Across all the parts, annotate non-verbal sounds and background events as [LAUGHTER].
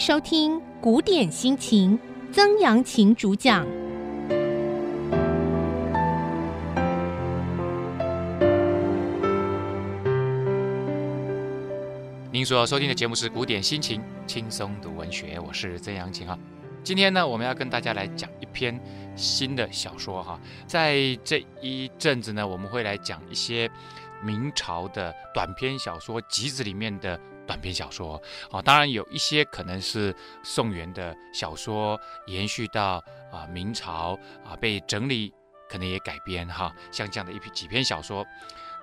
收听《古典心情》，曾阳晴主讲。您所收听的节目是《古典心情》，轻松读文学，我是曾阳晴哈。今天呢，我们要跟大家来讲一篇新的小说哈。在这一阵子呢，我们会来讲一些明朝的短篇小说集子里面的。短篇小说啊，当然有一些可能是宋元的小说延续到啊明朝啊被整理，可能也改编哈，像这样的一批几篇小说。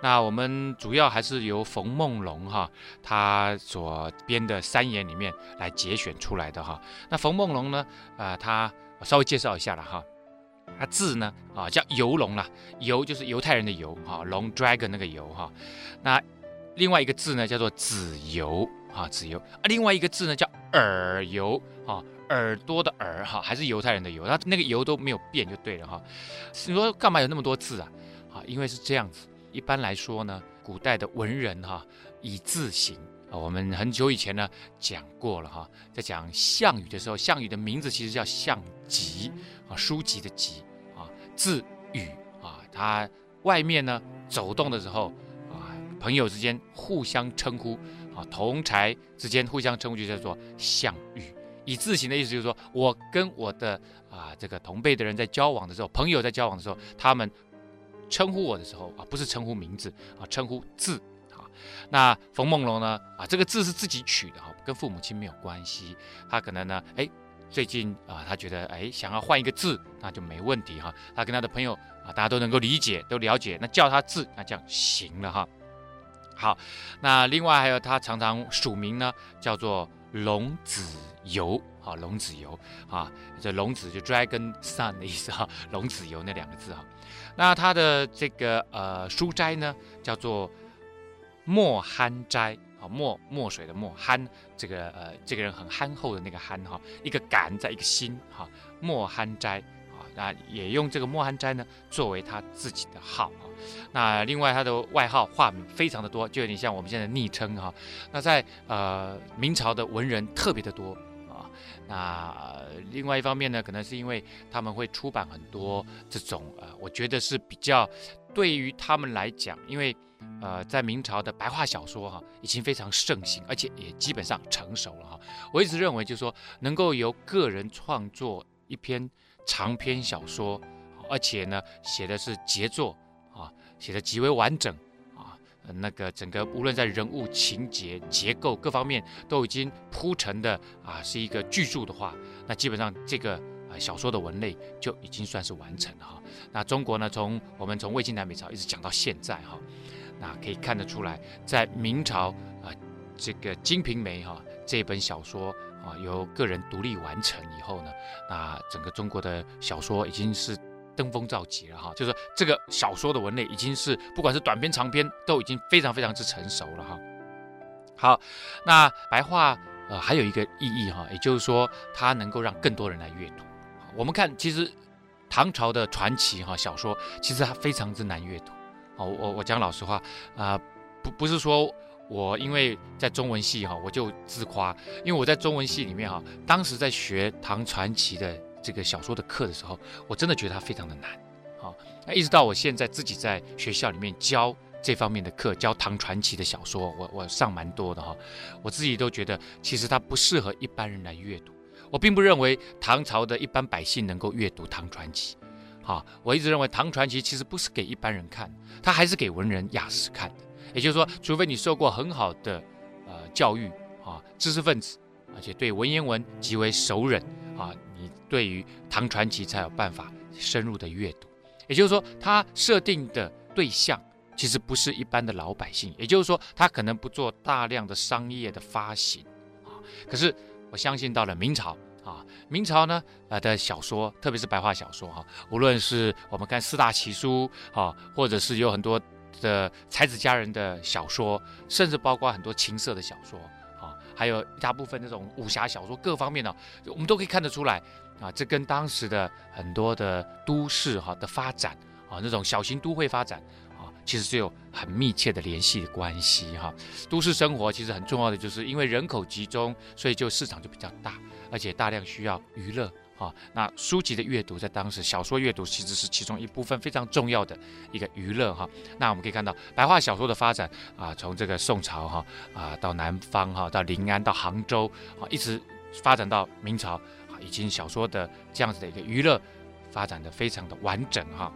那我们主要还是由冯梦龙哈他所编的三言里面来节选出来的哈。那冯梦龙呢啊，他稍微介绍一下了哈，他字呢啊叫游龙啦，游就是犹太人的游哈，龙 dragon 那个游哈，那。另外一个字呢，叫做子由啊，子由啊。另外一个字呢，叫耳由啊，耳朵的耳哈，还是犹太人的犹，他那个犹都没有变就对了哈。你说干嘛有那么多字啊？啊，因为是这样子。一般来说呢，古代的文人哈，以字行啊。我们很久以前呢讲过了哈，在讲项羽的时候，项羽的名字其实叫项籍啊，书籍的籍啊，字羽啊。他外面呢走动的时候。朋友之间互相称呼，啊，同才之间互相称呼就叫做项羽。以字行的意思就是说，我跟我的啊这个同辈的人在交往的时候，朋友在交往的时候，他们称呼我的时候啊，不是称呼名字啊，称呼字啊。那冯梦龙呢啊，这个字是自己取的哈，跟父母亲没有关系。他可能呢，哎，最近啊，他觉得哎想要换一个字，那就没问题哈。他跟他的朋友啊，大家都能够理解，都了解，那叫他字，那这样行了哈。好，那另外还有他常常署名呢，叫做龙子游啊，龙子游啊，这龙子就 dragon son 的意思哈，[LAUGHS] 龙子游那两个字哈。那他的这个呃书斋呢，叫做墨憨斋，啊，墨墨水的墨憨，这个呃这个人很憨厚的那个憨哈，一个敢在一个心哈，墨憨斋啊。那也用这个墨憨斋呢作为他自己的号。那另外他的外号化名非常的多，就有点像我们现在的昵称哈。那在呃明朝的文人特别的多啊。那、另外一方面呢，可能是因为他们会出版很多这种呃，我觉得是比较对于他们来讲，因为呃在明朝的白话小说哈已经非常盛行，而且也基本上成熟了哈。我一直认为就是说能够由个人创作一篇。长篇小说，而且呢，写的是杰作，写的极为完整啊，那个整个无论在人物情节结构各方面都已经铺陈的啊，是一个巨著的话，那基本上这个啊小说的文类就已经算是完成了哈。那中国呢，从我们从魏晋南北朝一直讲到现在哈，那可以看得出来，在明朝啊，这个《金瓶梅》哈这本小说。啊，由个人独立完成以后呢，那整个中国的小说已经是登峰造极了哈。就是，这个小说的文类已经是不管是短篇长篇都已经非常非常之成熟了哈。好，那白话呃还有一个意义哈，也就是说它能够让更多人来阅读。我们看，其实唐朝的传奇哈小说其实它非常之难阅读。哦，我我讲老实话啊，不不是说。我因为在中文系哈，我就自夸，因为我在中文系里面哈，当时在学唐传奇的这个小说的课的时候，我真的觉得它非常的难，好，那一直到我现在自己在学校里面教这方面的课，教唐传奇的小说，我我上蛮多的哈，我自己都觉得其实它不适合一般人来阅读，我并不认为唐朝的一般百姓能够阅读唐传奇，好，我一直认为唐传奇其实不是给一般人看，它还是给文人雅士看的。也就是说，除非你受过很好的呃教育啊，知识分子，而且对文言文极为熟稔啊，对于唐传奇才有办法深入的阅读。也就是说，他设定的对象其实不是一般的老百姓。也就是说，他可能不做大量的商业的发行啊。可是我相信到了明朝啊，明朝呢呃的小说，特别是白话小说哈，无论是我们看四大奇书啊，或者是有很多。的才子佳人的小说，甚至包括很多情色的小说啊，还有一大部分那种武侠小说，各方面呢，我们都可以看得出来啊，这跟当时的很多的都市哈的发展啊，那种小型都会发展啊，其实是有很密切的联系的关系哈。都市生活其实很重要的，就是因为人口集中，所以就市场就比较大，而且大量需要娱乐。啊，那书籍的阅读在当时，小说阅读其实是其中一部分非常重要的一个娱乐哈。那我们可以看到白话小说的发展啊，从这个宋朝哈啊到南方哈，到临安到杭州啊，一直发展到明朝，以及小说的这样子的一个娱乐发展的非常的完整哈。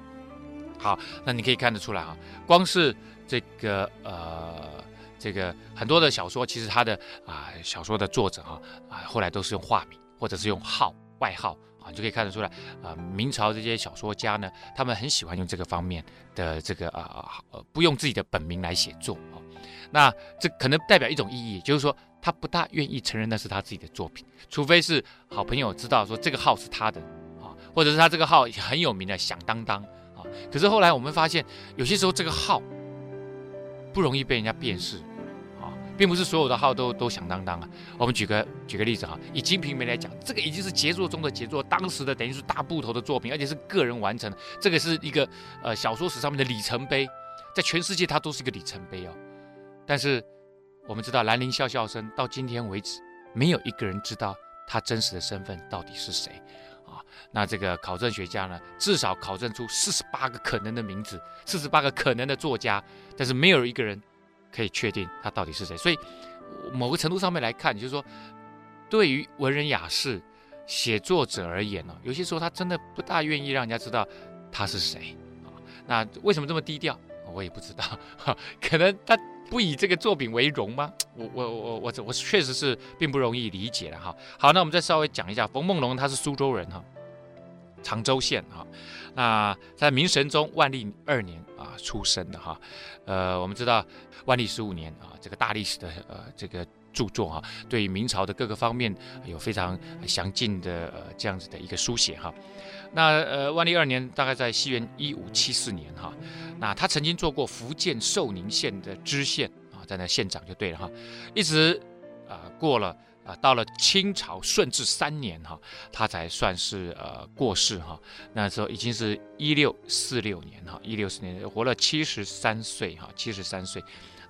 好，那你可以看得出来哈，光是这个呃这个很多的小说，其实它的啊小说的作者哈啊后来都是用化名或者是用号。外号啊，你就可以看得出来啊、明朝这些小说家呢，他们很喜欢用这个方面的这个啊呃，不用自己的本名来写作啊。那这可能代表一种意义，就是说他不大愿意承认那是他自己的作品，除非是好朋友知道说这个号是他的啊，或者是他这个号很有名的响当当啊。可是后来我们发现，有些时候这个号不容易被人家辨识啊。并不是所有的号都都响当当啊。我们举个举个例子哈，以《金瓶梅》来讲，这个已经是杰作中的杰作，当时的等于是大部头的作品，而且是个人完成的。这个是一个呃小说史上面的里程碑，在全世界它都是一个里程碑哦。但是我们知道兰陵笑笑生到今天为止，没有一个人知道他真实的身份到底是谁啊。那这个考证学家呢，至少考证出四十八个可能的名字，四十八个可能的作家，但是没有一个人。可以确定他到底是谁，所以某个程度上面来看，就是说，对于文人雅士写作者而言呢，有些时候他真的不大愿意让人家知道他是谁啊。那为什么这么低调？我也不知道，[LAUGHS] 可能他不以这个作品为荣吗？我我我我我确实是并不容易理解的哈。好，那我们再稍微讲一下，冯梦龙他是苏州人哈。常州县哈，那在明神宗万历二年啊出生的哈，呃，我们知道万历十五年啊，这个大历史的呃这个著作哈，对明朝的各个方面有非常详尽的呃这样子的一个书写哈。那呃万历二年大概在西元一五七四年哈，那他曾经做过福建寿宁县的知县啊，在那县长就对了哈，一直啊过了。啊，到了清朝顺治三年哈，他才算是呃过世哈。那时候已经是一六四六年哈，一六四年活了七十三岁哈，七十三岁。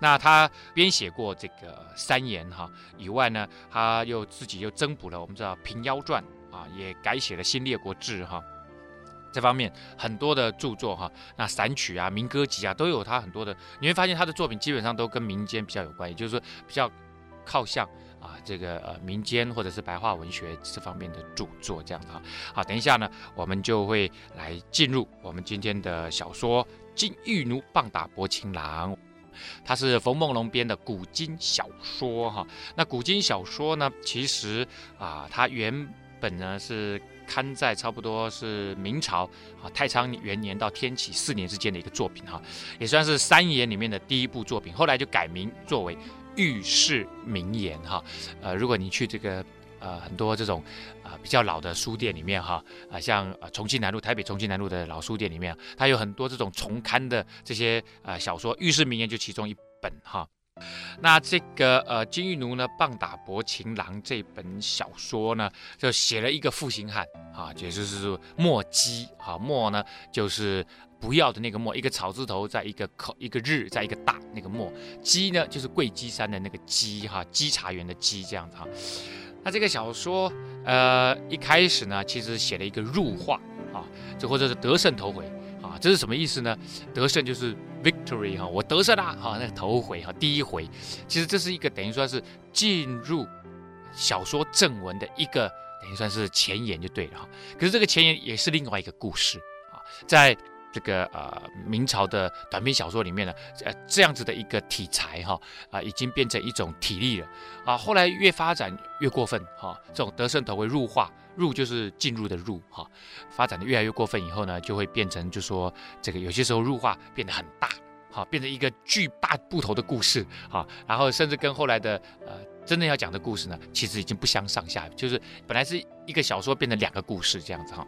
那他编写过这个三言哈以外呢，他又自己又增补了我们知道《平妖传》啊，也改写了《新列国志》哈。这方面很多的著作哈，那散曲啊、民歌集啊，都有他很多的。你会发现他的作品基本上都跟民间比较有关系，就是说比较靠向。啊，这个呃民间或者是白话文学这方面的著作这样子哈。好，等一下呢，我们就会来进入我们今天的小说《金玉奴棒打薄情郎》，它是冯梦龙编的古今小说哈。那古今小说呢，其实啊，它原本呢是刊在差不多是明朝啊太仓元年到天启四年之间的一个作品哈，也算是三言里面的第一部作品，后来就改名作为。御世名言哈，呃，如果你去这个呃很多这种啊、呃、比较老的书店里面哈，啊、像呃重庆南路台北重庆南路的老书店里面，它有很多这种重刊的这些啊、呃、小说，《御世名言》就其中一本哈。那这个呃金玉奴呢棒打薄情郎这本小说呢，就写了一个负心汉啊，也就是墨迹啊，墨呢就是。不要的那个墨，一个草字头，在一个口，一个日，在一个大那个墨。鸡呢，就是会稽山的那个鸡哈，稽查员的稽这样子哈。那这个小说，呃，一开始呢，其实写了一个入画啊，这或者是得胜头回啊，这是什么意思呢？得胜就是 victory 哈，我得胜啦哈，那个头回哈，第一回，其实这是一个等于说是进入小说正文的一个等于算是前言就对了哈。可是这个前言也是另外一个故事啊，在。这个呃，明朝的短篇小说里面呢，呃，这样子的一个题材哈，啊、已经变成一种体例了啊。后来越发展越过分哈、啊，这种得胜头会入化，入就是进入的入哈、啊，发展的越来越过分以后呢，就会变成就说这个有些时候入化变得很大，哈、变成一个巨大部头的故事哈、然后甚至跟后来的呃真正要讲的故事呢，其实已经不相上下，就是本来是一个小说变成两个故事这样子哈。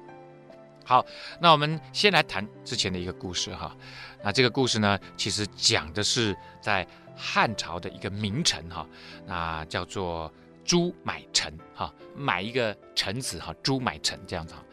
好，那我们先来谈之前的一个故事哈。那这个故事呢，其实讲的是在汉朝的一个名臣哈，那叫做朱买臣哈，买一个臣子哈，朱买臣这样子哈。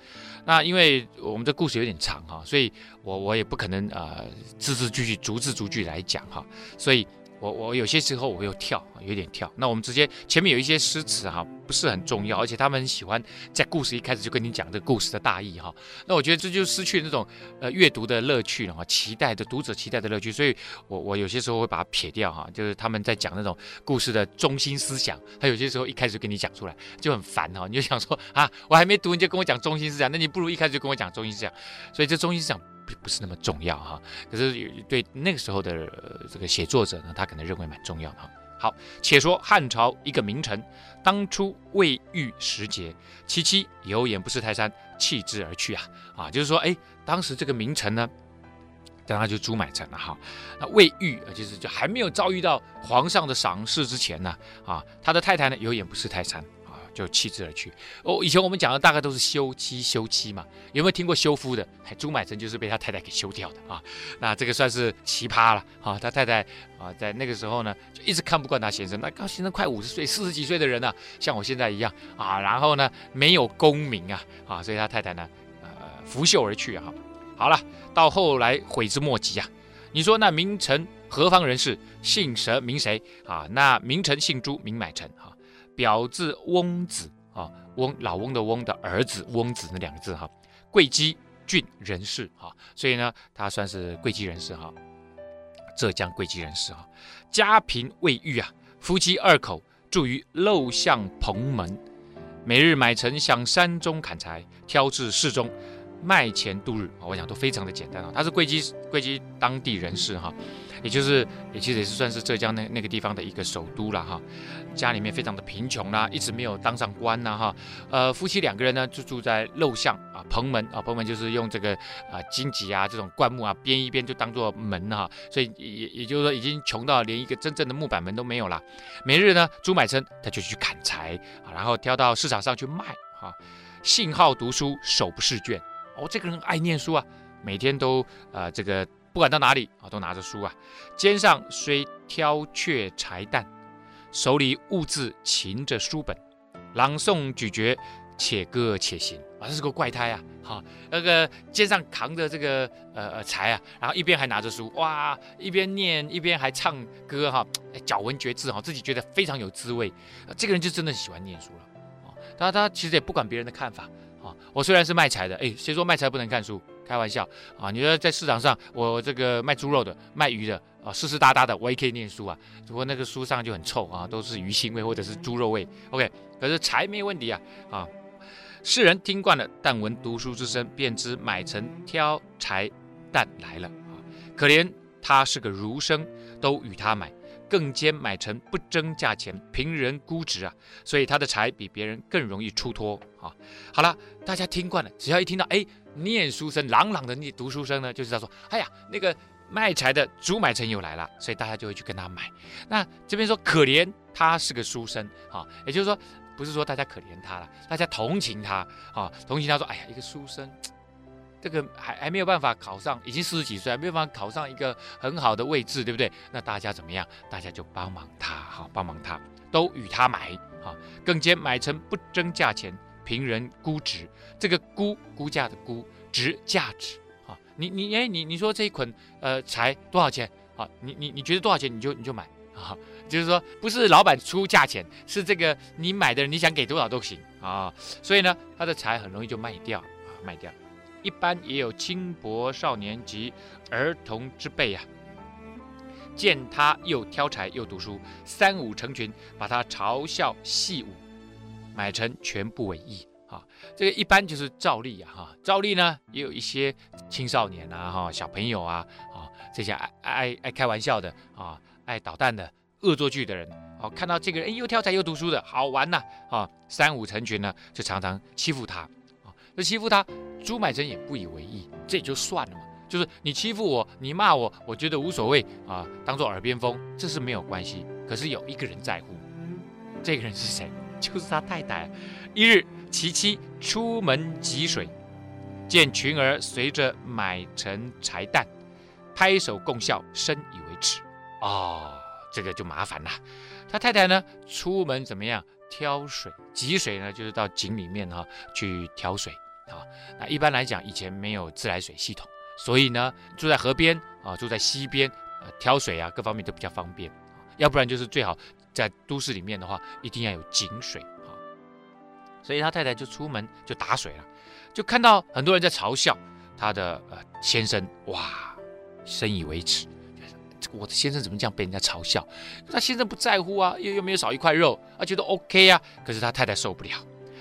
那因为我们这故事有点长哈，所以我我也不可能呃字字句句逐字逐句来讲哈，所以。我我有些时候我会有跳，有点跳。那我们直接前面有一些诗词哈，不是很重要，而且他们很喜欢在故事一开始就跟你讲这个故事的大意哈。那我觉得这就失去那种呃阅读的乐趣了哈，期待的读者期待的乐趣。所以我我有些时候会把它撇掉哈，就是他们在讲那种故事的中心思想，他有些时候一开始就跟你讲出来就很烦哈，你就想说啊，我还没读你就跟我讲中心思想，那你不如一开始就跟我讲中心思想。所以这中心思想。不是那么重要哈，可是对那个时候的这个写作者呢，他可能认为蛮重要的哈。好，且说汉朝一个名臣，当初未遇时节，其妻有眼不识泰山，弃之而去啊啊，就是说，哎，当时这个名臣呢，当然就朱买臣了哈。那未遇，就是就还没有遭遇到皇上的赏识之前呢，啊，他的太太呢，有眼不识泰山。就弃之而去哦。以前我们讲的大概都是休妻，休妻嘛，有没有听过休夫的？朱买臣就是被他太太给休掉的啊。那这个算是奇葩了啊。他太太啊，在那个时候呢，就一直看不惯他先生。那高先生快五十岁、四十几岁的人了，像我现在一样啊。然后呢，没有功名啊啊，所以他太太呢，呃，拂袖而去啊。好了，到后来悔之莫及啊。你说那名臣何方人士？姓什名谁啊？那名臣姓朱，名买臣啊。表字翁子啊，翁老翁的翁的儿子翁子那两个字哈，贵姬郡人士哈，所以呢，他算是贵姬人士哈，浙江会稽人士哈，家贫未育啊，夫妻二口住于陋巷蓬门，每日买臣向山中砍柴，挑至市中。卖钱度日啊，我想都非常的简单啊。他是会稽会稽当地人士哈，也就是也其实也是算是浙江那那个地方的一个首都了哈。家里面非常的贫穷啦，一直没有当上官呐哈。呃，夫妻两个人呢就住在陋巷啊，蓬门啊，蓬门就是用这个啊荆棘啊这种灌木啊编一编就当做门哈，所以也也就是说已经穷到连一个真正的木板门都没有了。每日呢，朱买臣他就去砍柴啊，然后挑到市场上去卖哈。信好读书，手不释卷。哦，这个人爱念书啊，每天都啊、这个不管到哪里啊，都拿着书啊，肩上虽挑却柴担，手里兀自擎着书本，朗诵咀嚼，且歌且行啊，这是个怪胎啊！哈，那个肩上扛着这个呃呃柴啊，然后一边还拿着书，哇，一边念一边还唱歌哈，咬文嚼字哈，自己觉得非常有滋味。这个人就真的喜欢念书了啊！他他其实也不管别人的看法。啊，我虽然是卖柴的，哎，谁说卖柴不能看书？开玩笑啊！你说在市场上，我这个卖猪肉的、卖鱼的啊，湿湿哒哒的，我也可以念书啊。只不过那个书上就很臭啊，都是鱼腥味或者是猪肉味。OK，可是柴没有问题啊啊！世人听惯了，但闻读书之声，便知买臣挑柴担来了啊。可怜他是个儒生，都与他买。更兼买臣不争价钱，凭人估值啊，所以他的柴比别人更容易出脱啊。好了，大家听惯了，只要一听到哎，念书声朗朗的念读书声呢，就知道说，哎呀，那个卖柴的朱买臣又来了，所以大家就会去跟他买。那这边说可怜他是个书生啊，也就是说，不是说大家可怜他了，大家同情他啊，同情他说，哎呀，一个书生。这个还还没有办法考上，已经四十几岁，还没有办法考上一个很好的位置，对不对？那大家怎么样？大家就帮忙他，哈，帮忙他，都与他买，哈，更兼买臣不争价钱，凭人估值。这个估估价的估，值价值，啊，你你哎你你说这一捆呃柴多少钱？啊，你你你觉得多少钱你就你就买，啊，就是说不是老板出价钱，是这个你买的人你想给多少都行啊。所以呢，他的柴很容易就卖掉，啊，卖掉。一般也有轻薄少年及儿童之辈啊，见他又挑柴又读书，三五成群，把他嘲笑戏舞，买成全不为意啊。这个一般就是照例啊，哈，照例呢也有一些青少年啊，哈，小朋友啊，啊，这些爱爱爱开玩笑的啊，爱捣蛋的恶作剧的人，哦，看到这个人又挑柴又读书的好玩呐，啊，三五成群呢，就常常欺负他。这欺负他，朱买臣也不以为意，这也就算了嘛。就是你欺负我，你骂我，我觉得无所谓啊，当做耳边风，这是没有关系。可是有一个人在乎，这个人是谁？就是他太太。一日，其妻出门汲水，见群儿随着买成柴担，拍手共笑，深以为耻。哦，这个就麻烦了。他太太呢，出门怎么样？挑水，汲水呢，就是到井里面哈去挑水。啊。那一般来讲，以前没有自来水系统，所以呢，住在河边啊，住在溪边，挑水啊，各方面都比较方便。要不然就是最好在都市里面的话，一定要有井水啊。所以他太太就出门就打水了，就看到很多人在嘲笑他的呃先生，哇，深以为耻。我的先生怎么这样被人家嘲笑？他先生不在乎啊，又又没有少一块肉，啊觉得 OK 啊。可是他太太受不了，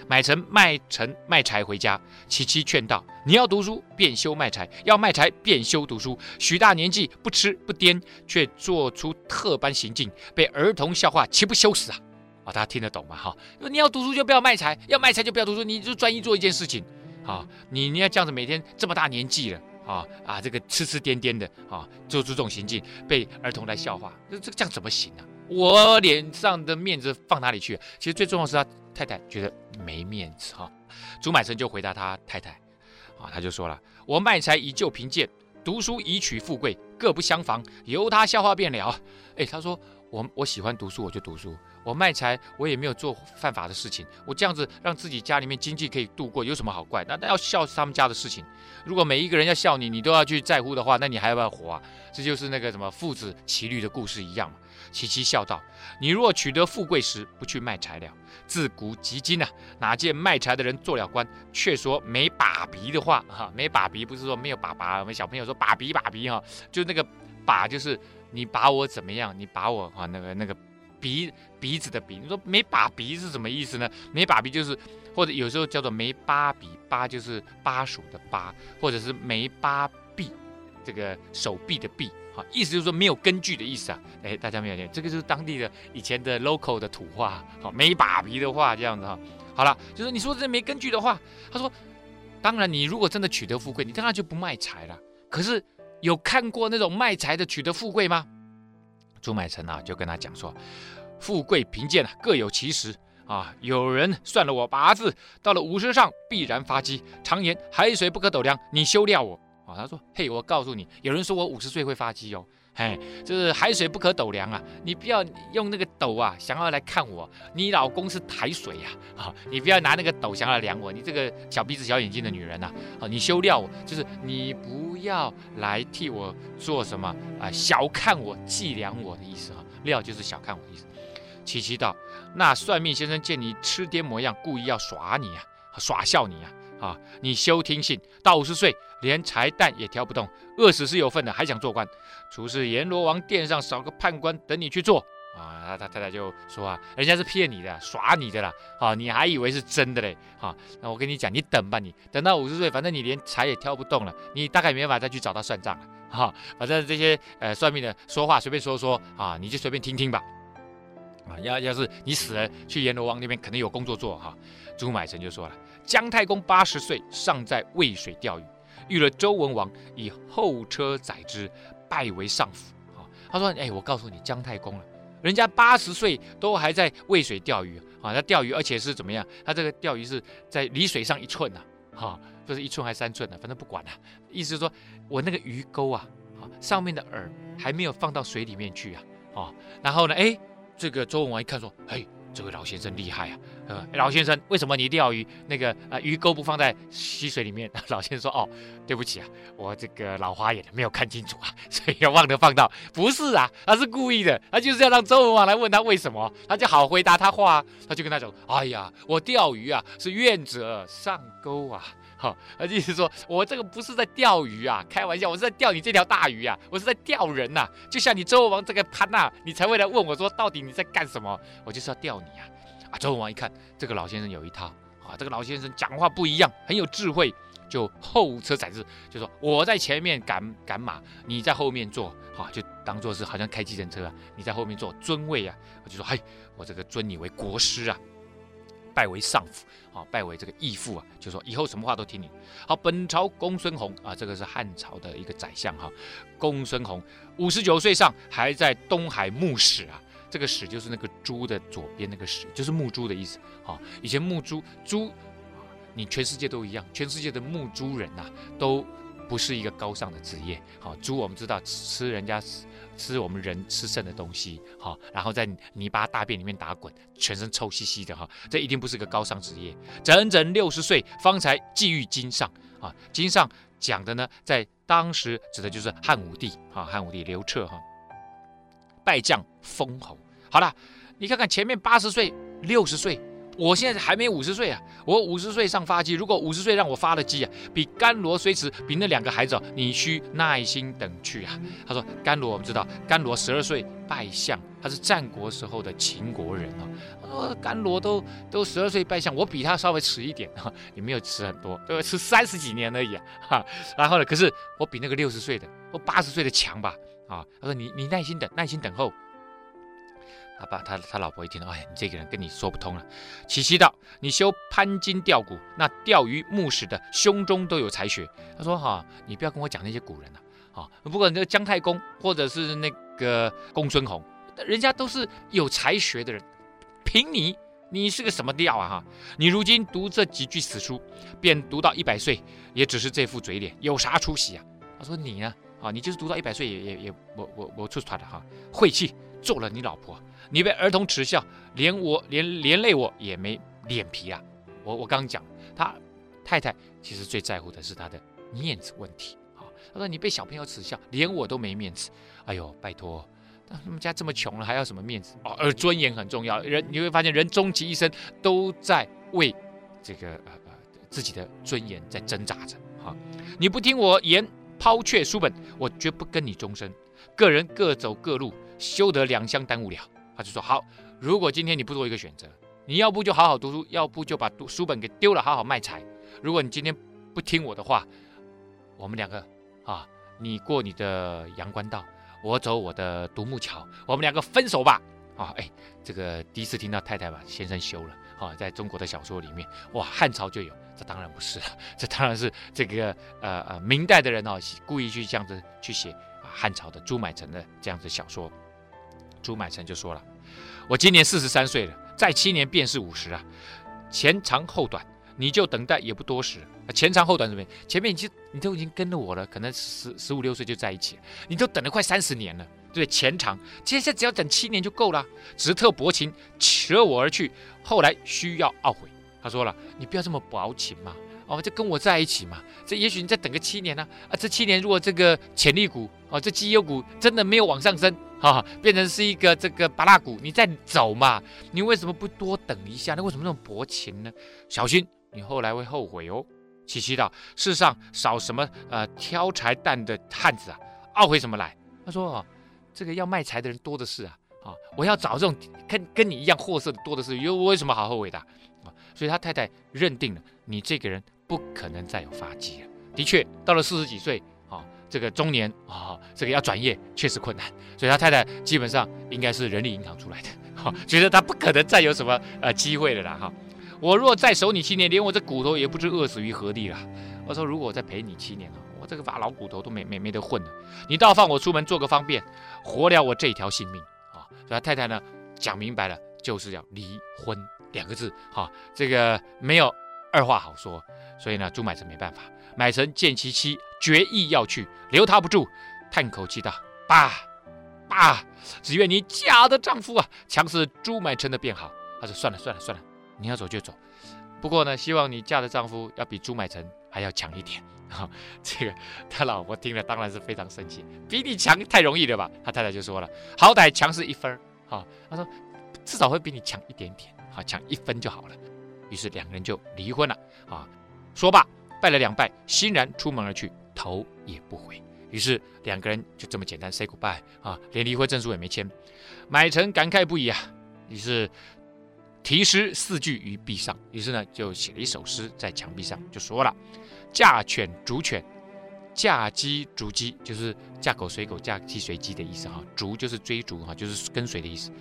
买成卖成卖柴回家。琪琪劝道：“你要读书，便修卖柴；要卖柴，便修读书。许大年纪不吃不颠，却做出特般行径，被儿童笑话，岂不羞死啊？”啊，大家听得懂吗？哈，你要读书就不要卖柴，要卖柴就不要读书，你就专一做一件事情。啊，你你要这样子，每天这么大年纪了。啊啊！这个痴痴癫癫的啊，做出这种行径，被儿童来笑话，这这这样怎么行呢、啊？我脸上的面子放哪里去？其实最重要是他太太觉得没面子哈。朱买臣就回答他太太，啊，他就说了：我卖柴以救贫贱，读书以取富贵，各不相妨，由他笑话便了。哎，他说我我喜欢读书，我就读书。我卖柴，我也没有做犯法的事情。我这样子让自己家里面经济可以度过，有什么好怪？那那要笑是他们家的事情。如果每一个人要笑你，你都要去在乎的话，那你还要不要活啊？这就是那个什么父子骑驴的故事一样嘛。琪琪笑道：“你若取得富贵时，不去卖柴了。自古及今啊，哪见卖柴的人做了官，却说没把鼻的话？哈，没把鼻不是说没有把把，我们小朋友说把鼻把鼻哈，就那个把就是你把我怎么样？你把我啊那个那个。”鼻鼻子的鼻，你说没把鼻是什么意思呢？没把鼻就是，或者有时候叫做没巴鼻，巴就是巴蜀的巴，或者是没巴臂，这个手臂的臂，哈，意思就是说没有根据的意思啊。哎，大家没有听，这个就是当地的以前的 local 的土话，好，没把鼻的话这样子哈。好了，就是你说这没根据的话，他说，当然你如果真的取得富贵，你当然就不卖柴了。可是有看过那种卖财的取得富贵吗？朱买臣啊，就跟他讲说，富贵贫贱啊，各有其时啊。有人算了我八字，到了五十上必然发迹。常言海水不可斗量，你休料我啊。他说，嘿，我告诉你，有人说我五十岁会发迹哦。哎，就是海水不可斗量啊，你不要用那个斗啊，想要来看我。你老公是抬水呀，啊，你不要拿那个斗想要来量我。你这个小鼻子小眼睛的女人呐，啊，你休料我，就是你不要来替我做什么啊，小看我、计量我的意思哈。料就是小看我的意思。琪琪道：那算命先生见你痴癫模样，故意要耍你啊，耍笑你啊。啊！你休听信，到五十岁连柴担也挑不动，饿死是有份的，还想做官？除是阎罗王殿上少个判官等你去做啊！他他太太就说啊，人家是骗你的，耍你的啦！啊，你还以为是真的嘞？啊，那我跟你讲，你等吧，你等到五十岁，反正你连柴也挑不动了，你大概没办法再去找他算账了。哈、反正这些呃算命的说话随便说说啊，你就随便听听吧。啊，要要是你死了，去阎罗王那边肯定有工作做哈。朱买臣就说了。姜太公八十岁，尚在渭水钓鱼，遇了周文王，以后车载之，拜为上府。啊，他说：“哎，我告诉你，姜太公了，人家八十岁都还在渭水钓鱼啊，他钓鱼，而且是怎么样？他这个钓鱼是在离水上一寸呐，哈，不是一寸还三寸呢，反正不管了。意思是说我那个鱼钩啊，啊，上面的饵还没有放到水里面去啊，啊，然后呢，哎，这个周文王一看说，嘿。”这位老先生厉害啊！呃，老先生，为什么你钓鱼那个啊、鱼钩不放在溪水里面？[LAUGHS] 老先生说：“哦，对不起啊，我这个老花眼没有看清楚啊，[LAUGHS] 所以要忘得放到。不是啊，他是故意的，他就是要让周文王来问他为什么，他就好回答他话。他就跟他讲：哎呀，我钓鱼啊是愿者上钩啊。好，他意思说我这个不是在钓鱼啊，开玩笑，我是在钓你这条大鱼啊，我是在钓人呐、就像你周文王这个潘呐，你才会来问我说到底你在干什么？我就是要钓你啊！啊，周文王一看这个老先生有一套啊，这个老先生讲话不一样，很有智慧，就后车载之，就说我在前面赶赶马，你在后面坐，好，就当做是好像开计程车啊，你在后面坐，尊位啊，我就说嘿，我这个尊你为国师啊。拜为上父，啊，拜为这个义父啊，就说以后什么话都听你。好，本朝公孙弘啊，这个是汉朝的一个宰相哈。公孙弘五十九岁上，还在东海牧史啊。这个史就是那个猪的左边那个史，就是牧猪的意思。好，以前牧猪猪，你全世界都一样，全世界的牧猪人呐、都不是一个高尚的职业。好，猪我们知道吃人家吃我们人吃剩的东西，好，然后在泥巴大便里面打滚，全身臭兮兮的哈，这一定不是个高尚职业。整整六十岁方才际遇经上啊，经上讲的呢，在当时指的就是汉武帝啊，汉武帝刘彻哈，拜将封侯。好了，你看看前面八十岁、六十岁。我现在还没五十岁啊！我五十岁上发迹，如果五十岁让我发了迹啊，比甘罗虽迟，比那两个孩子哦，你需耐心等去啊。他说甘罗，我们知道甘罗十二岁拜相，他是战国时候的秦国人啊。他说甘罗都都十二岁拜相，我比他稍微迟一点哈，[LAUGHS] 也没有迟很多，对吧？迟三十几年而已啊。哈，[LAUGHS] 然后呢，可是我比那个六十岁的我八十岁的强吧？啊，他说你你耐心等，耐心等候。他爸他他老婆一听，哎，你这个人跟你说不通了。启西道，你修攀金吊骨，那钓鱼木石的胸中都有才学。他说哈，你不要跟我讲那些古人了啊。不过那个姜太公或者是那个公孙弘，人家都是有才学的人。凭你，你是个什么料啊哈？你如今读这几句死书，便读到一百岁，也只是这副嘴脸，有啥出息啊？他说你呢？啊，你就是读到一百岁也也也我我我出团了哈，晦气，做了你老婆。你被儿童耻笑，连我连连累我也没脸皮啊！我我刚讲，他太太其实最在乎的是他的面子问题啊。他说你被小朋友耻笑，连我都没面子。哎呦，拜托，他们家这么穷了，还要什么面子哦？而尊严很重要，人你会发现，人终其一生都在为这个呃呃自己的尊严在挣扎着。哈，你不听我言，抛却书本，我绝不跟你终身。个人各走各路，休得两相耽误了。他就说好，如果今天你不做一个选择，你要不就好好读书，要不就把读书本给丢了，好好卖财。如果你今天不听我的话，我们两个啊，你过你的阳关道，我走我的独木桥，我们两个分手吧。啊，哎，这个第一次听到太太把先生休了啊，在中国的小说里面，哇，汉朝就有，这当然不是了，这当然是这个呃呃明代的人哦，故意去这样子去写汉朝的朱买臣的这样子小说。朱买臣就说了：“我今年四十三岁了，再七年便是五十啊，前长后短，你就等待也不多时。前长后短什么？前面已经你都已经跟了我了，可能十十五六岁就在一起，你都等了快三十年了，对，对前长，接下来只要等七年就够了。只特薄情，舍我而去，后来需要懊悔。他说了，你不要这么薄情嘛。”哦，就跟我在一起嘛。这也许你再等个七年呢？啊，啊，这七年如果这个潜力股哦，这绩优股真的没有往上升，哈、哦，变成是一个这个芭乐股，你再走嘛。你为什么不多等一下？那为什么那么薄情呢？小心你后来会后悔哦。启西道，世上少什么呃挑柴担的汉子啊？懊悔什么来？他说哦，这个要卖柴的人多的是啊。啊、我要找这种跟跟你一样货色的多的是，又为什么好后悔的？啊、所以他太太认定了你这个人。不可能再有发迹了。的确，到了四十几岁，这个中年啊、这个要转业确实困难。所以他太太基本上应该是人力银行出来的，哈、哦，觉得他不可能再有什么呃机会了啦，哈、我若再守你七年，连我这骨头也不知饿死于何地了。我说，如果我再陪你七年，我这个把老骨头都没没没得混了。你倒放我出门做个方便，活了我这条性命啊、所以他太太呢讲明白了，就是要离婚两个字，哈、这个没有。二话好说，所以呢，朱买臣没办法。买臣见其妻决意要去，留他不住，叹口气道：“爸，爸，只愿你嫁的丈夫啊，强似朱买臣的便好。”他说：“算了，算了，算了，你要走就走。不过呢，希望你嫁的丈夫要比朱买臣还要强一点。”哈，这个他老婆听了当然是非常生气，比你强太容易了吧？他太太就说了：“好歹强是一分儿，哈，他说至少会比你强一点点，好，强一分就好了。”于是两个人就离婚了啊！说罢，拜了两拜，欣然出门而去，头也不回。于是两个人就这么简单 say goodbye 啊，连离婚证书也没签。买臣感慨不已啊！于是题诗四句于壁上，于是呢就写了一首诗在墙壁上，就说了：“嫁犬逐犬，嫁鸡逐鸡，就是嫁狗随狗，嫁鸡随鸡的意思哈。逐就是追逐哈，就是跟随的意思。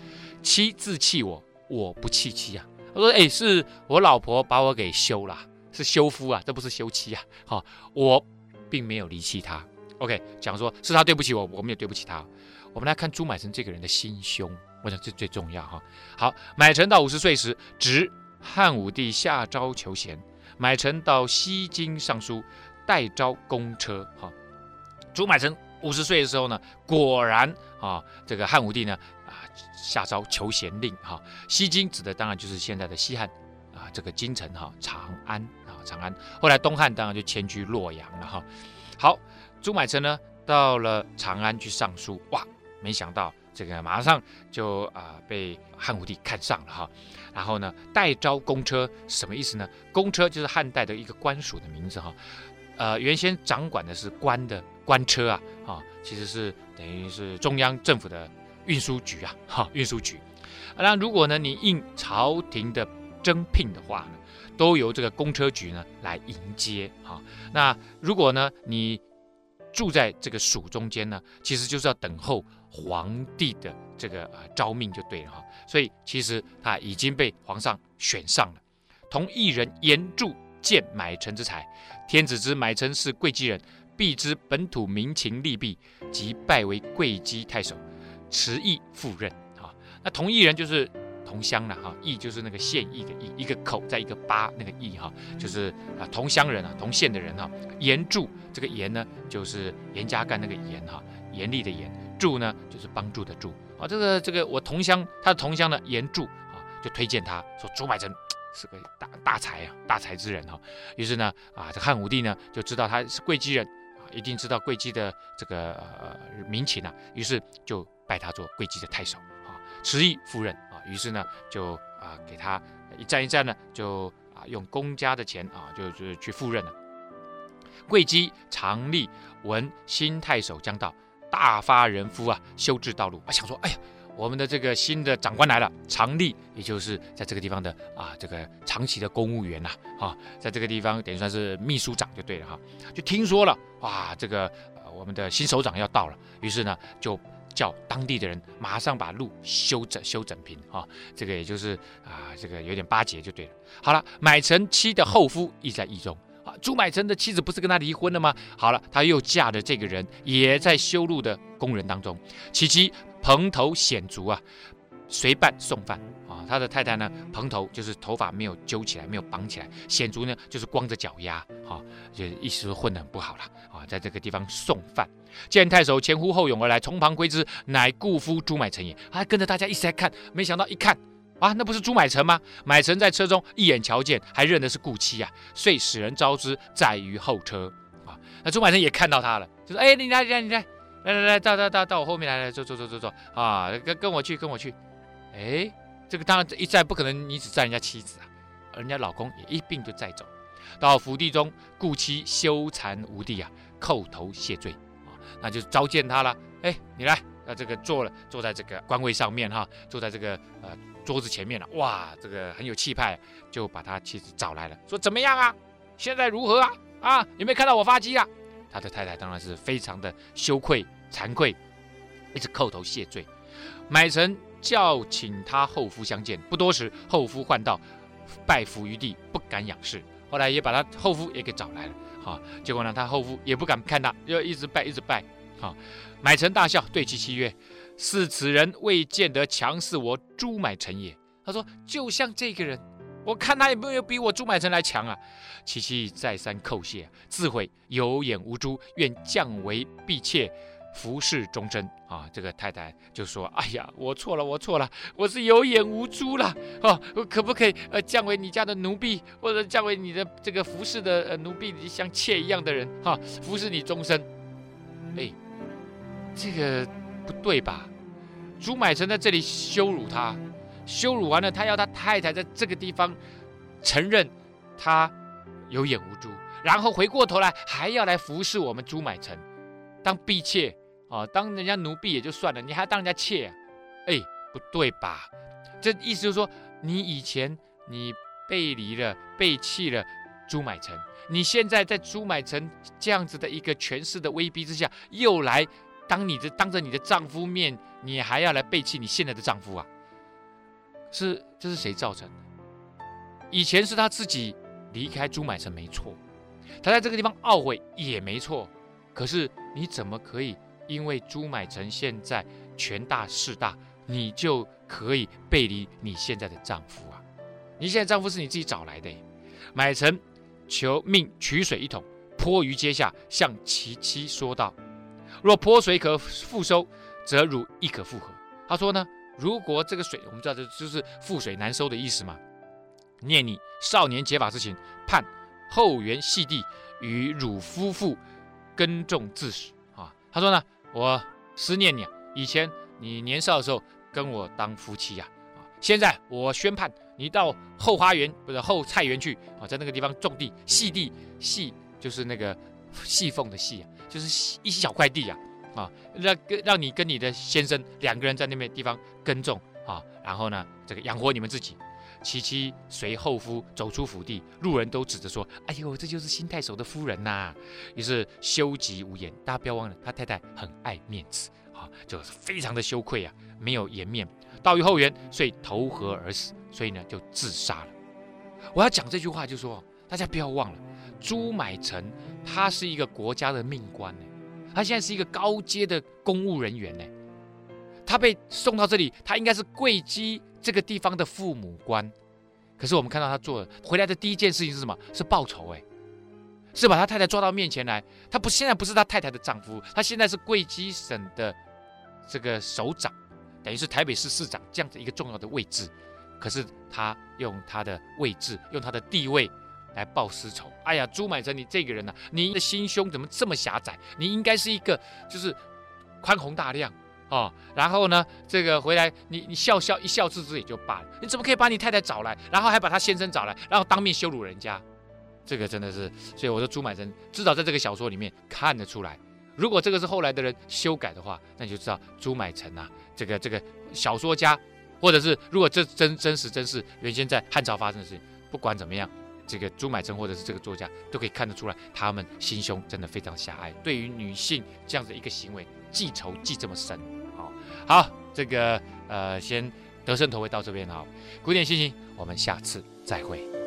妻自弃我，我不弃妻啊。”我说：“哎，是我老婆把我给休了，是休夫啊，这不是休妻啊。好，我并没有离弃她。OK，讲说是他对不起我，我们也对不起他。我们来看朱买臣这个人的心胸，我想这最重要哈。好，买臣到五十岁时，值汉武帝下诏求贤。买臣到西京上书，代召公车。哈，朱买臣五十岁的时候呢，果然啊，这个汉武帝呢下诏求贤令哈，西京指的当然就是现在的西汉啊，这个京城哈长安啊长安。后来东汉当然就迁居洛阳了哈。好，朱买臣呢到了长安去上书，哇，没想到。这个马上就啊、被汉武帝看上了哈，然后呢，代召公车什么意思呢？公车就是汉代的一个官署的名字哈，呃，原先掌管的是官的官车啊，啊，其实是等于是中央政府的运输局啊，哈，运输局。那如果呢你应朝廷的征聘的话呢，都由这个公车局呢来迎接哈。那如果呢你住在这个署中间呢，其实就是要等候。皇帝的这个呃诏命就对了哈，所以其实他已经被皇上选上了。同一人严助见买臣之才，天子知买臣是会稽人，必知本土民情利弊，即拜为会稽太守，辞意赴任。哈，那同异人就是同乡了哈，邑就是那个县邑的邑，一个口在一个八那个邑哈，就是啊同乡人啊同县的人哈。严助这个严呢，就是严家干那个严哈，严厉的严。助呢，就是帮助的助啊。这个这个，我同乡他的同乡呢，严助啊，就推荐他说朱买臣 [TSK] 是个大大才啊，大才之人哈。于是呢，啊，这汉武帝呢就知道他是会稽人啊，一定知道会稽的这个呃民情啊，于是就拜他做会稽的太守啊，辞意赴任啊。于是呢，就啊给他一站一站呢，就啊用公家的钱啊，就是去赴任了。会稽常立闻新太守将到。大发人夫啊，修治道路啊，想说，哎呀，我们的这个新的长官来了，常立，也就是在这个地方的啊，这个长期的公务员呐，啊，在这个地方等于算是秘书长就对了哈，就听说了，哇，这个我们的新首长要到了，于是呢，就叫当地的人马上把路修整修整平啊，这个也就是啊，这个有点巴结就对了。好了，买臣妻的后夫亦在意中啊。朱买臣的妻子不是跟他离婚了吗？好了，他又嫁的这个人也在修路的工人当中。其妻蓬头显足啊，随伴送饭。他的太太呢，蓬头就是头发没有揪起来，没有绑起来；显足呢，就是光着脚丫，哈，就一时混得很不好了啊。在这个地方送饭，见太守前呼后拥而来，从旁窥之，乃故夫朱买臣也。还跟着大家一起来看，没想到一看。啊，那不是朱买臣吗？买臣在车中一眼瞧见，还认得是故妻啊，遂使人招之，载于后车。啊，那朱买臣也看到他了，就说：“哎，你来，你来，你来，来来来，到到到到我后面来来，坐坐坐坐坐啊，跟跟我去，跟我去。哎，这个当然一载不可能，你只载人家妻子啊，而人家老公也一并就载走。到府地中，故妻羞惭无地啊，叩头谢罪啊，那就召见他了。哎，你来，那这个坐了，坐在这个官位上面哈，坐在这个呃。”桌子前面了，哇，这个很有气派，就把他妻子找来了，说怎么样啊？现在如何啊？啊，有没有看到我发迹啊？他的太太当然是非常的羞愧、惭愧，一直叩头谢罪。买臣叫请他后夫相见，不多时，后夫唤道，拜伏于地，不敢仰视。后来也把他后夫也给找来了，好，结果呢，他后夫也不敢看他，要一直拜，一直拜。好，买臣大笑，对其妻曰。是此人未见得强似我朱买臣也。他说：“就像这个人，我看他也没有比我朱买臣来强啊。”其妻再三叩谢，自悔有眼无珠，愿降为婢妾，服侍终身。啊，这个太太就说：“哎呀，我错了，我错了，我是有眼无珠了。哦，我可不可以呃降为你家的奴婢，或者降为你的这个服侍的呃奴婢，像妾一样的人？哈，服侍你终身。哎，这个。”不对吧？朱买臣在这里羞辱他，羞辱完了，他要他太太在这个地方承认他有眼无珠，然后回过头来还要来服侍我们朱买臣，当婢妾啊，当人家奴婢也就算了，你还当人家妾啊？哎，不对吧？这意思就是说，你以前你背离了、背弃了朱买臣，你现在在朱买臣这样子的一个权势的威逼之下，又来。当你的当着你的丈夫面，你还要来背弃你现在的丈夫啊？是，这是谁造成的？以前是他自己离开朱买臣没错，他在这个地方懊悔也没错。可是你怎么可以因为朱买臣现在权大势大，你就可以背离你现在的丈夫啊？你现在丈夫是你自己找来的，买臣求命取水一桶，泼于阶下，向其妻说道：“若泼水可复收，则汝亦可复合。”他说呢，如果这个水，我们知道这就是覆水难收的意思嘛。念你少年结发之情，盼后园系地，与汝夫妇耕种自始啊。他说呢，我思念你啊，以前你年少的时候跟我当夫妻呀啊，现在我宣判你到后花园或者后菜园去啊，在那个地方种地细地细。就是那个细缝的细啊，就是一小块地呀，啊，让跟让你跟你的先生两个人在那边地方耕种啊，然后呢，这个养活你们自己。其妻随后夫走出府地，路人都指着说：“哎呦，这就是新太守的夫人呐！”于是羞极无言。大家不要忘了，他太太很爱面子啊，就是非常的羞愧啊，没有颜面。到于后园，遂投河而死，所以呢就自杀了。我要讲这句话，就说大家不要忘了。朱买臣，他是一个国家的命官呢，他现在是一个高阶的公务人员呢，他被送到这里，他应该是会稽这个地方的父母官，可是我们看到他做的回来的第一件事情是什么？是报仇哎，是把他太太抓到面前来，他不现在不是他太太的丈夫，他现在是贵基省的这个首长，等于是台北市市长这样子一个重要的位置，可是他用他的位置，用他的地位。来报私仇！哎呀，朱买臣，你这个人呢、你的心胸怎么这么狭窄？你应该是一个就是宽宏大量、哦。然后呢，这个回来你你笑笑一笑置之也就罢了，你怎么可以把你太太找来，然后还把他先生找来，然后当面羞辱人家？这个真的是，所以我说朱买臣至少在这个小说里面看得出来。如果这个是后来的人修改的话，那你就知道朱买臣呐，这个这个小说家，或者是如果这真真实真是原先在汉朝发生的事情，不管怎么样。这个朱买臣或者是这个作家都可以看得出来，他们心胸真的非常狭隘，对于女性这样子一个行为记仇记这么深。好，这个呃，先得胜投会到这边好，古典心，我们下次再会。